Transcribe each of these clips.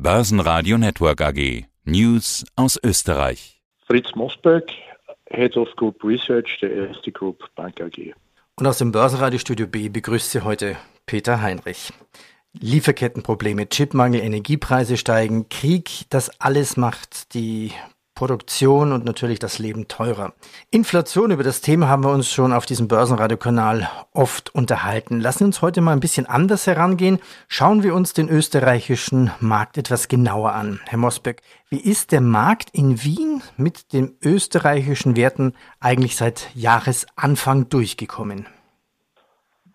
Börsenradio Network AG. News aus Österreich. Fritz Mosberg, Head of Group Research der Erste Group Bank AG. Und aus dem Börsenradiostudio B begrüßt Sie heute Peter Heinrich. Lieferkettenprobleme, Chipmangel, Energiepreise steigen, Krieg, das alles macht die Produktion und natürlich das Leben teurer. Inflation, über das Thema haben wir uns schon auf diesem Börsenradiokanal oft unterhalten. Lassen wir uns heute mal ein bisschen anders herangehen. Schauen wir uns den österreichischen Markt etwas genauer an. Herr Mosbeck, wie ist der Markt in Wien mit den österreichischen Werten eigentlich seit Jahresanfang durchgekommen?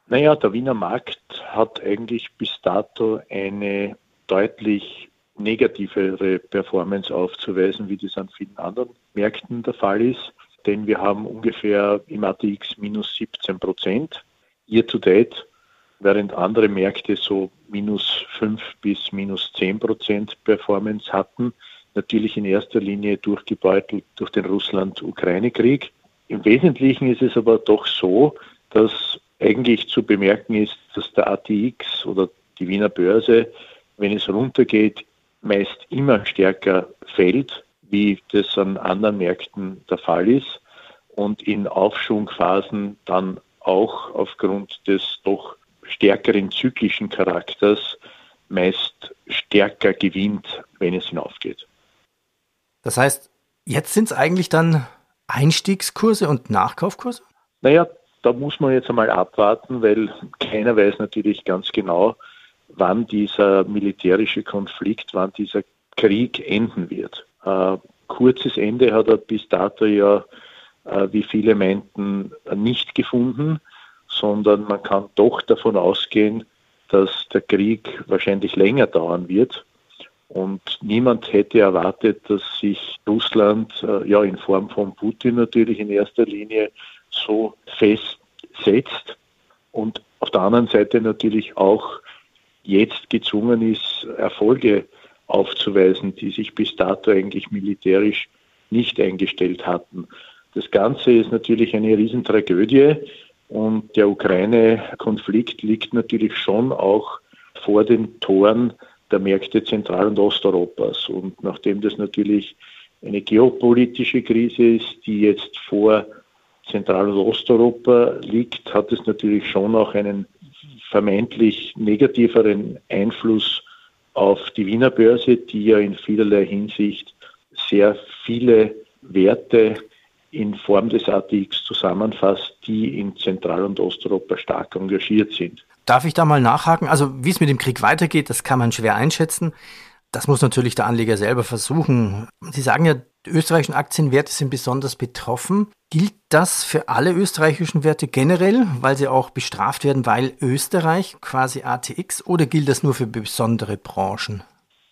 Naja, der Wiener Markt hat eigentlich bis dato eine deutlich negativere Performance aufzuweisen, wie das an vielen anderen Märkten der Fall ist. Denn wir haben ungefähr im ATX minus 17 Prozent year to date, während andere Märkte so minus 5 bis minus 10 Prozent Performance hatten. Natürlich in erster Linie durchgebeutelt durch den Russland-Ukraine-Krieg. Im Wesentlichen ist es aber doch so, dass eigentlich zu bemerken ist, dass der ATX oder die Wiener Börse, wenn es runtergeht, meist immer stärker fällt, wie das an anderen Märkten der Fall ist und in Aufschwungphasen dann auch aufgrund des doch stärkeren zyklischen Charakters meist stärker gewinnt, wenn es hinaufgeht. Das heißt, jetzt sind es eigentlich dann Einstiegskurse und Nachkaufkurse? Naja, da muss man jetzt einmal abwarten, weil keiner weiß natürlich ganz genau, wann dieser militärische Konflikt, wann dieser Krieg enden wird. Äh, kurzes Ende hat er bis dato ja, äh, wie viele meinten, nicht gefunden, sondern man kann doch davon ausgehen, dass der Krieg wahrscheinlich länger dauern wird. Und niemand hätte erwartet, dass sich Russland äh, ja in Form von Putin natürlich in erster Linie so festsetzt und auf der anderen Seite natürlich auch jetzt gezwungen ist, Erfolge aufzuweisen, die sich bis dato eigentlich militärisch nicht eingestellt hatten. Das Ganze ist natürlich eine Riesentragödie und der Ukraine-Konflikt liegt natürlich schon auch vor den Toren der Märkte Zentral- und Osteuropas. Und nachdem das natürlich eine geopolitische Krise ist, die jetzt vor Zentral- und Osteuropa liegt, hat es natürlich schon auch einen vermeintlich negativeren Einfluss auf die Wiener Börse, die ja in vielerlei Hinsicht sehr viele Werte in Form des ATX zusammenfasst, die in Zentral- und Osteuropa stark engagiert sind. Darf ich da mal nachhaken? Also wie es mit dem Krieg weitergeht, das kann man schwer einschätzen. Das muss natürlich der Anleger selber versuchen. Sie sagen ja, die österreichischen Aktienwerte sind besonders betroffen. Gilt das für alle österreichischen Werte generell, weil sie auch bestraft werden, weil Österreich quasi ATX oder gilt das nur für besondere Branchen?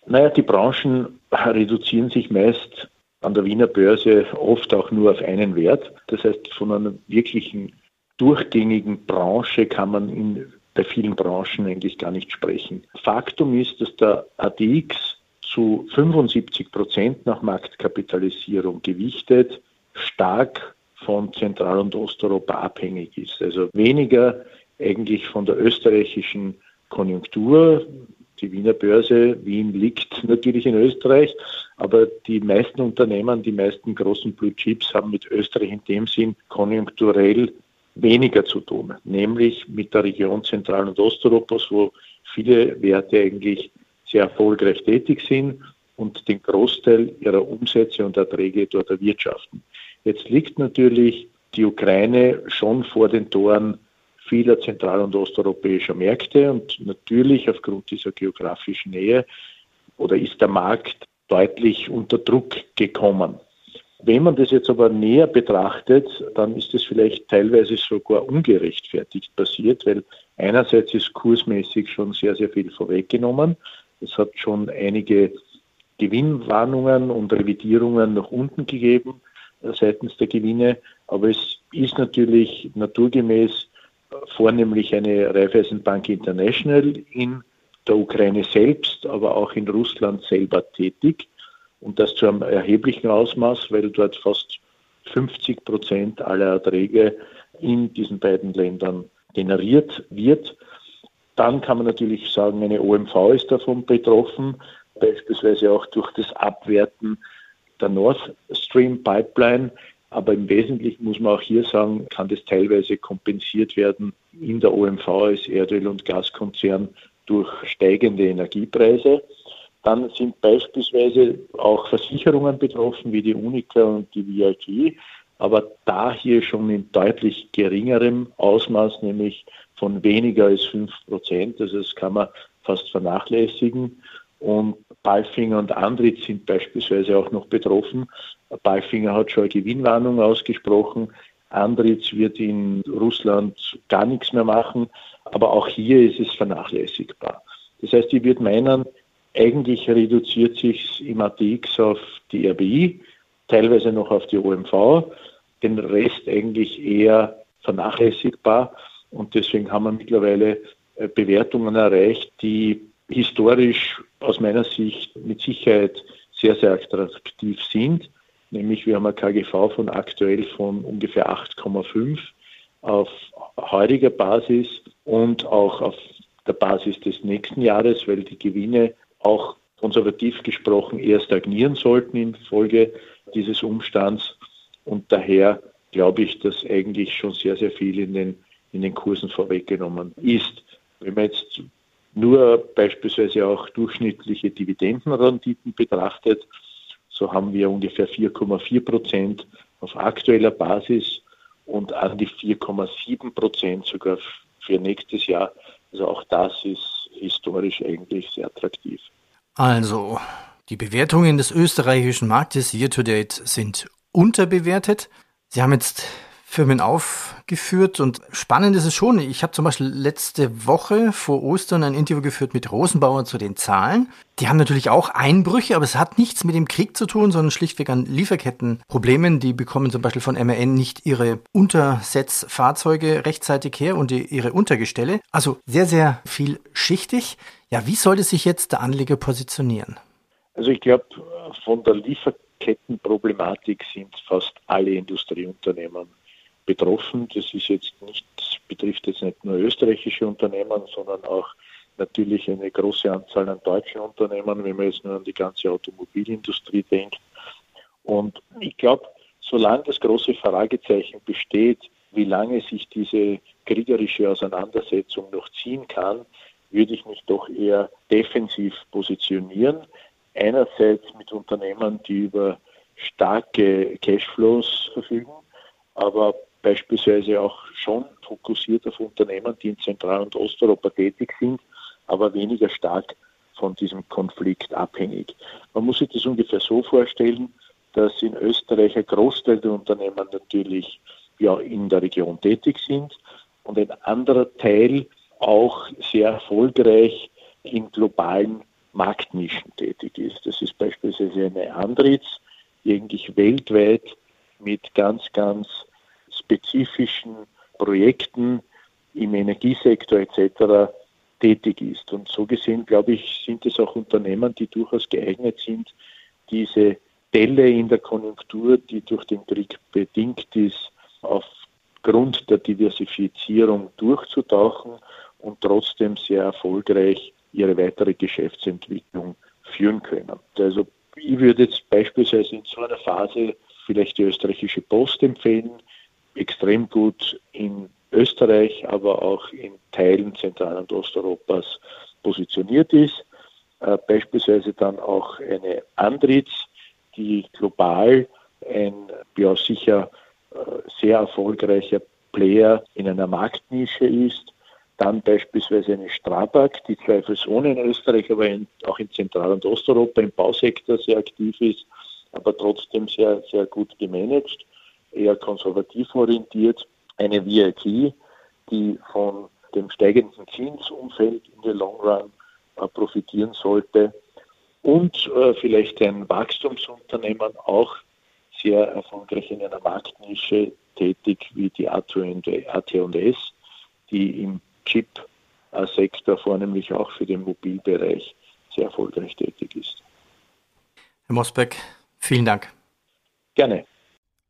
Naja, die Branchen reduzieren sich meist an der Wiener Börse oft auch nur auf einen Wert. Das heißt, von einer wirklichen durchgängigen Branche kann man in, bei vielen Branchen eigentlich gar nicht sprechen. Faktum ist, dass der ATX zu 75 Prozent nach Marktkapitalisierung gewichtet stark von Zentral- und Osteuropa abhängig ist. Also weniger eigentlich von der österreichischen Konjunktur. Die Wiener Börse, Wien liegt natürlich in Österreich, aber die meisten Unternehmen, die meisten großen Blue Chips haben mit Österreich in dem Sinn konjunkturell weniger zu tun, nämlich mit der Region Zentral- und Osteuropas, wo viele Werte eigentlich sehr erfolgreich tätig sind und den Großteil ihrer Umsätze und Erträge dort erwirtschaften. Jetzt liegt natürlich die Ukraine schon vor den Toren vieler zentral- und osteuropäischer Märkte und natürlich aufgrund dieser geografischen Nähe oder ist der Markt deutlich unter Druck gekommen. Wenn man das jetzt aber näher betrachtet, dann ist es vielleicht teilweise sogar ungerechtfertigt passiert, weil einerseits ist kursmäßig schon sehr, sehr viel vorweggenommen. Es hat schon einige Gewinnwarnungen und Revidierungen nach unten gegeben äh, seitens der Gewinne, aber es ist natürlich naturgemäß vornehmlich eine Raiffeisenbank International in der Ukraine selbst, aber auch in Russland selber tätig und das zu einem erheblichen Ausmaß, weil dort fast 50 Prozent aller Erträge in diesen beiden Ländern generiert wird. Dann kann man natürlich sagen, eine OMV ist davon betroffen. beispielsweise auch durch das Abwerten der Nord Stream Pipeline. Aber im Wesentlichen muss man auch hier sagen, kann das teilweise kompensiert werden in der OMV als Erdöl- und Gaskonzern durch steigende Energiepreise. Dann sind beispielsweise auch Versicherungen betroffen, wie die Unica und die VIG, aber da hier schon in deutlich geringerem Ausmaß, nämlich von weniger als 5 Prozent. Also das kann man fast vernachlässigen. Und Balfinger und Andritz sind beispielsweise auch noch betroffen. Balfinger hat schon eine Gewinnwarnung ausgesprochen. Andritz wird in Russland gar nichts mehr machen. Aber auch hier ist es vernachlässigbar. Das heißt, ich würde meinen, eigentlich reduziert sich im ATX auf die RBI, teilweise noch auf die OMV, den Rest eigentlich eher vernachlässigbar. Und deswegen haben wir mittlerweile äh, Bewertungen erreicht, die historisch aus meiner Sicht mit Sicherheit sehr, sehr attraktiv sind. Nämlich wir haben ein KGV von aktuell von ungefähr 8,5 auf heutiger Basis und auch auf der Basis des nächsten Jahres, weil die Gewinne auch konservativ gesprochen eher stagnieren sollten infolge dieses Umstands. Und daher glaube ich, dass eigentlich schon sehr, sehr viel in den, in den Kursen vorweggenommen ist. Wenn man jetzt nur beispielsweise auch durchschnittliche Dividendenrenditen betrachtet, so haben wir ungefähr 4,4 Prozent auf aktueller Basis und an die 4,7 Prozent sogar für nächstes Jahr. Also auch das ist historisch eigentlich sehr attraktiv. Also, die Bewertungen des österreichischen Marktes year to date sind unterbewertet. Sie haben jetzt Firmen aufgeführt und spannend ist es schon. Ich habe zum Beispiel letzte Woche vor Ostern ein Interview geführt mit Rosenbauer zu den Zahlen. Die haben natürlich auch Einbrüche, aber es hat nichts mit dem Krieg zu tun, sondern schlichtweg an Lieferkettenproblemen. Die bekommen zum Beispiel von MRN nicht ihre Untersetzfahrzeuge rechtzeitig her und ihre Untergestelle. Also sehr, sehr vielschichtig. Ja, wie sollte sich jetzt der Anleger positionieren? Also ich glaube, von der Lieferkettenproblematik sind fast alle Industrieunternehmen betroffen. Das ist jetzt nicht, betrifft jetzt nicht nur österreichische Unternehmen, sondern auch natürlich eine große Anzahl an deutschen Unternehmen, wenn man jetzt nur an die ganze Automobilindustrie denkt. Und ich glaube, solange das große Fragezeichen besteht, wie lange sich diese kriegerische Auseinandersetzung noch ziehen kann, würde ich mich doch eher defensiv positionieren. Einerseits mit Unternehmen, die über starke Cashflows verfügen, aber beispielsweise auch schon fokussiert auf Unternehmen, die in Zentral- und Osteuropa tätig sind, aber weniger stark von diesem Konflikt abhängig. Man muss sich das ungefähr so vorstellen, dass in Österreich ein Großteil der Unternehmen natürlich ja, in der Region tätig sind und ein anderer Teil auch sehr erfolgreich in globalen Marktnischen tätig ist. Das ist beispielsweise eine Andritz, die eigentlich weltweit mit ganz, ganz spezifischen Projekten im Energiesektor etc. tätig ist. Und so gesehen, glaube ich, sind es auch Unternehmen, die durchaus geeignet sind, diese Delle in der Konjunktur, die durch den Krieg bedingt ist, aufgrund der Diversifizierung durchzutauchen und trotzdem sehr erfolgreich ihre weitere Geschäftsentwicklung führen können. Also ich würde jetzt beispielsweise in so einer Phase vielleicht die österreichische Post empfehlen, extrem gut in Österreich, aber auch in Teilen Zentral- und Osteuropas positioniert ist. Äh, beispielsweise dann auch eine Andritz, die global ein ja, sicher äh, sehr erfolgreicher Player in einer Marktnische ist. Dann beispielsweise eine Strabag, die zweifelsohne in Österreich, aber in, auch in Zentral- und Osteuropa im Bausektor sehr aktiv ist, aber trotzdem sehr, sehr gut gemanagt, eher konservativ orientiert. Eine VIT, die von dem steigenden Zinsumfeld in der Long Run äh, profitieren sollte. Und äh, vielleicht ein Wachstumsunternehmen auch sehr erfolgreich in einer Marktnische tätig wie die AT&S, die im Chip-Sektor vornehmlich auch für den Mobilbereich sehr erfolgreich tätig ist. Herr Mosbeck, vielen Dank. Gerne.